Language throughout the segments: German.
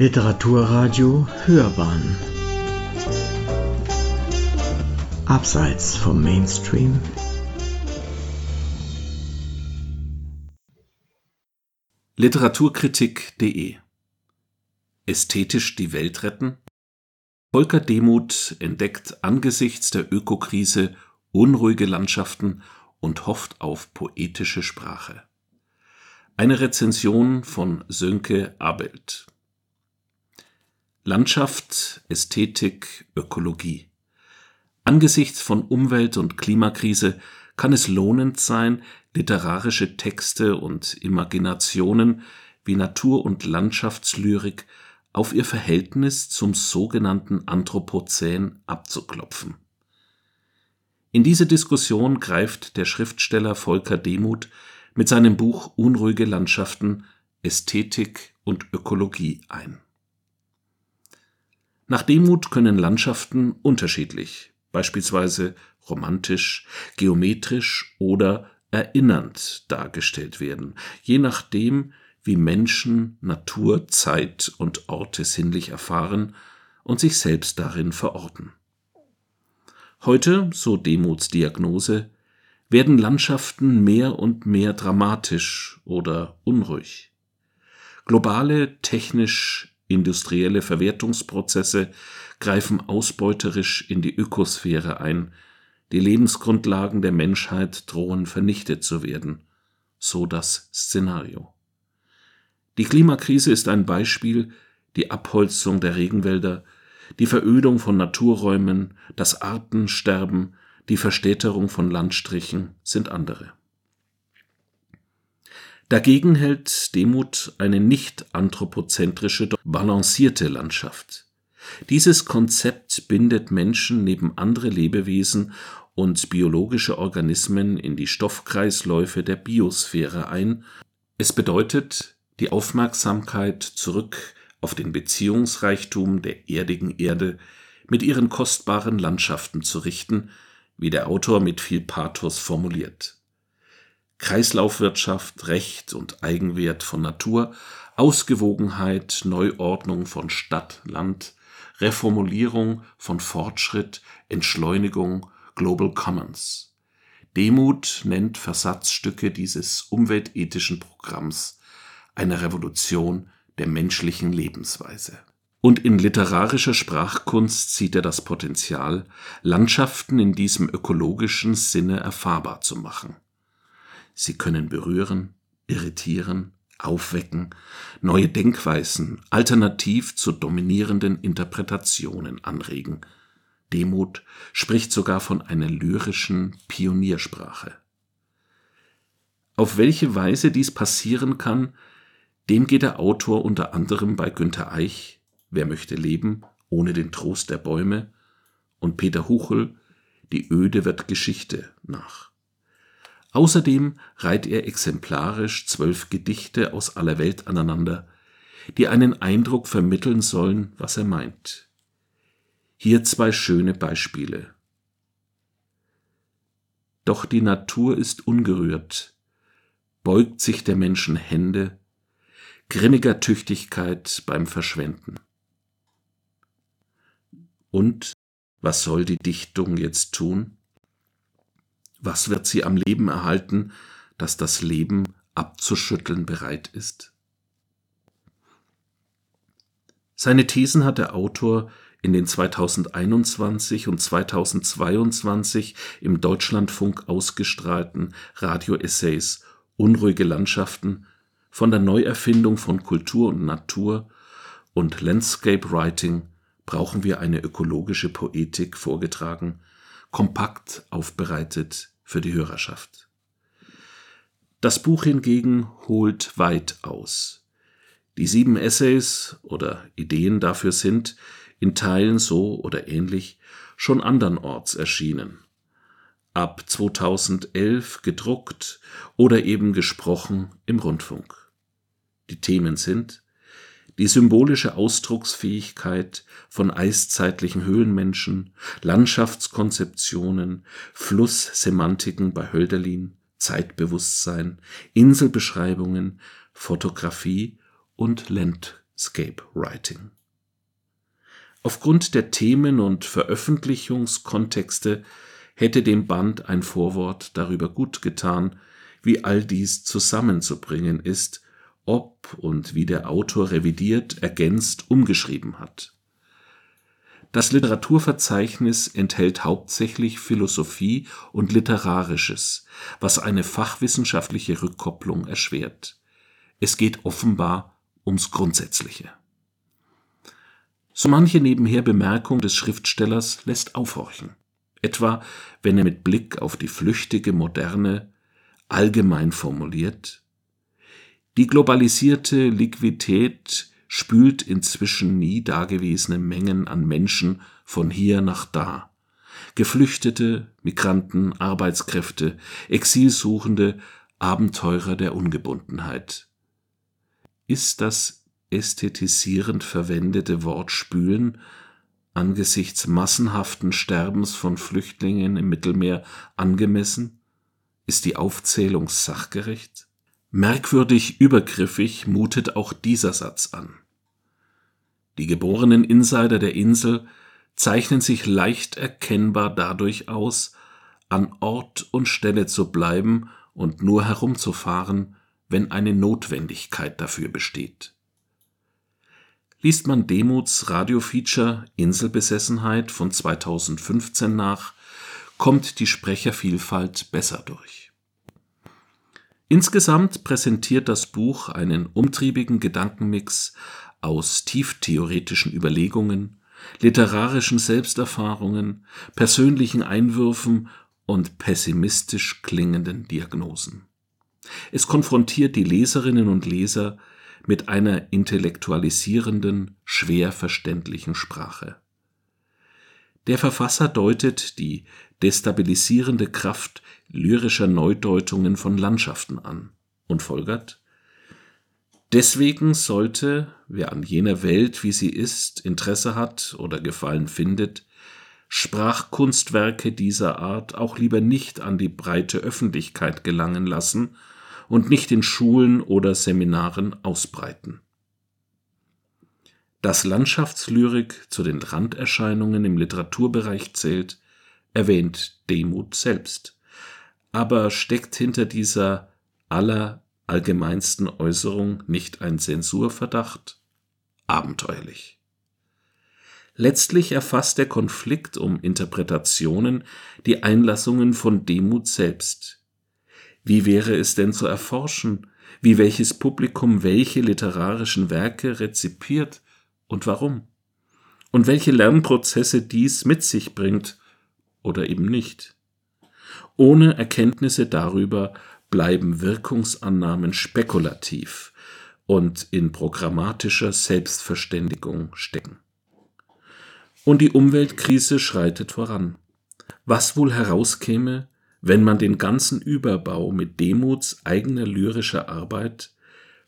Literaturradio Hörbahn Abseits vom Mainstream Literaturkritik.de Ästhetisch die Welt retten? Volker Demuth entdeckt angesichts der Ökokrise unruhige Landschaften und hofft auf poetische Sprache. Eine Rezension von Sönke Abelt Landschaft, Ästhetik, Ökologie. Angesichts von Umwelt- und Klimakrise kann es lohnend sein, literarische Texte und Imaginationen wie Natur- und Landschaftslyrik auf ihr Verhältnis zum sogenannten Anthropozän abzuklopfen. In diese Diskussion greift der Schriftsteller Volker Demuth mit seinem Buch Unruhige Landschaften Ästhetik und Ökologie ein nach Demut können Landschaften unterschiedlich, beispielsweise romantisch, geometrisch oder erinnernd dargestellt werden, je nachdem, wie Menschen Natur, Zeit und Orte sinnlich erfahren und sich selbst darin verorten. Heute, so Demuts Diagnose, werden Landschaften mehr und mehr dramatisch oder unruhig. Globale technisch Industrielle Verwertungsprozesse greifen ausbeuterisch in die Ökosphäre ein, die Lebensgrundlagen der Menschheit drohen vernichtet zu werden, so das Szenario. Die Klimakrise ist ein Beispiel, die Abholzung der Regenwälder, die Verödung von Naturräumen, das Artensterben, die Verstädterung von Landstrichen sind andere Dagegen hält Demuth eine nicht anthropozentrische, balancierte Landschaft. Dieses Konzept bindet Menschen neben andere Lebewesen und biologische Organismen in die Stoffkreisläufe der Biosphäre ein. Es bedeutet, die Aufmerksamkeit zurück auf den Beziehungsreichtum der erdigen Erde mit ihren kostbaren Landschaften zu richten, wie der Autor mit viel Pathos formuliert Kreislaufwirtschaft, Recht und Eigenwert von Natur, Ausgewogenheit, Neuordnung von Stadt, Land, Reformulierung von Fortschritt, Entschleunigung, Global Commons. Demut nennt Versatzstücke dieses umweltethischen Programms eine Revolution der menschlichen Lebensweise. Und in literarischer Sprachkunst sieht er das Potenzial, Landschaften in diesem ökologischen Sinne erfahrbar zu machen Sie können berühren, irritieren, aufwecken, neue Denkweisen alternativ zu dominierenden Interpretationen anregen. Demut spricht sogar von einer lyrischen Pioniersprache. Auf welche Weise dies passieren kann, dem geht der Autor unter anderem bei Günter Eich Wer möchte leben ohne den Trost der Bäume und Peter Huchel Die Öde wird Geschichte nach. Außerdem reiht er exemplarisch zwölf Gedichte aus aller Welt aneinander, die einen Eindruck vermitteln sollen, was er meint. Hier zwei schöne Beispiele. Doch die Natur ist ungerührt, beugt sich der Menschen Hände, grimmiger Tüchtigkeit beim Verschwenden. Und was soll die Dichtung jetzt tun? Was wird sie am Leben erhalten, das das Leben abzuschütteln bereit ist? Seine Thesen hat der Autor in den 2021 und 2022 im Deutschlandfunk ausgestrahlten Radioessays Unruhige Landschaften von der Neuerfindung von Kultur und Natur und Landscape Writing brauchen wir eine ökologische Poetik vorgetragen kompakt aufbereitet für die Hörerschaft. Das Buch hingegen holt weit aus. Die sieben Essays oder Ideen dafür sind, in Teilen so oder ähnlich, schon andernorts erschienen. Ab 2011 gedruckt oder eben gesprochen im Rundfunk. Die Themen sind die symbolische Ausdrucksfähigkeit von eiszeitlichen Höhlenmenschen, Landschaftskonzeptionen, Flusssemantiken bei Hölderlin, Zeitbewusstsein, Inselbeschreibungen, Fotografie und Landcaping Scape Writing. Aufgrund der Themen und Veröffentlichungskontexte hätte dem Band ein Vorwort darüber gut getan, wie all dies zusammenzubringen ist, ob und wie der Autor revidiert, ergänzt, umgeschrieben hat. Das Literaturverzeichnis enthält hauptsächlich Philosophie und Literarisches, was eine fachwissenschaftliche Rückkopplung erschwert. Es geht offenbar ums Grundsätzliche. So manche nebenher Bemerkung des Schriftstellers lässt aufhorchen, etwa wenn er mit Blick auf die flüchtige Moderne allgemein formuliert Die globalisierte Liquidität spült inzwischen nie dagewesene Mengen an Menschen von hier nach da. Geflüchtete, Migranten, Arbeitskräfte, Exilsuchende, Abenteurer der Ungebundenheit. Ist das ästhetisierend verwendete Wort spülen angesichts massenhaften Sterbens von Flüchtlingen im Mittelmeer angemessen? Ist die Aufzählung sachgerecht? Merkwürdig übergriffig mutet auch dieser Satz an. Die geborenen Insider der Insel zeichnen sich leicht erkennbar dadurch aus, an Ort und Stelle zu bleiben und nur herumzufahren, wenn eine Notwendigkeit dafür besteht. Liest man Demuths Radiofeature Inselbesessenheit von 2015 nach, kommt die Sprechervielfalt besser durch. Insgesamt präsentiert das Buch einen umtriebigen Gedankenmix aus tieftheoretischen Überlegungen, literarischen Selbsterfahrungen, persönlichen Einwürfen und pessimistisch klingenden Diagnosen. Es konfrontiert die Leserinnen und Leser mit einer intellektualisierenden, schwer verständlichen Sprache. Der Verfasser deutet die destabilisierende Kraft lyrischer Neudeutungen von Landschaften an und folgert, deswegen sollte, wer an jener Welt, wie sie ist, Interesse hat oder Gefallen findet, Sprachkunstwerke dieser Art auch lieber nicht an die breite Öffentlichkeit gelangen lassen und nicht in Schulen oder Seminaren ausbreiten. Dass Landschaftslyrik zu den Randerscheinungen im Literaturbereich zählt, erwähnt Demuth selbst aber steckt hinter dieser allerallgemeinsten Äußerung nicht ein Zensurverdacht? Abenteuerlich. Letztlich erfasst der Konflikt um Interpretationen die Einlassungen von Demut selbst. Wie wäre es denn zu erforschen, wie welches Publikum welche literarischen Werke rezipiert und warum? Und welche Lernprozesse dies mit sich bringt oder eben nicht? Ohne Erkenntnisse darüber bleiben Wirkungsannahmen spekulativ und in programmatischer Selbstverständigung stecken. Und die Umweltkrise schreitet voran. Was wohl herauskäme, wenn man den ganzen Überbau mit Demuts eigener lyrischer Arbeit,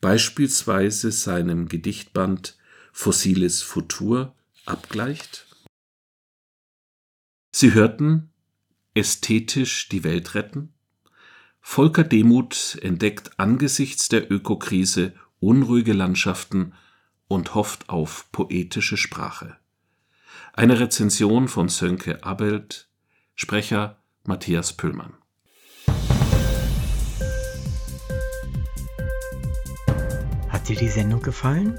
beispielsweise seinem Gedichtband Fossiles Futur, abgleicht? Sie hörten ästhetisch die Welt retten? Volker Demuth entdeckt angesichts der Ökokrise unruhige Landschaften und hofft auf poetische Sprache. Eine Rezension von Sönke Abelt, Sprecher Matthias Püllmann. Hat dir die Sendung gefallen?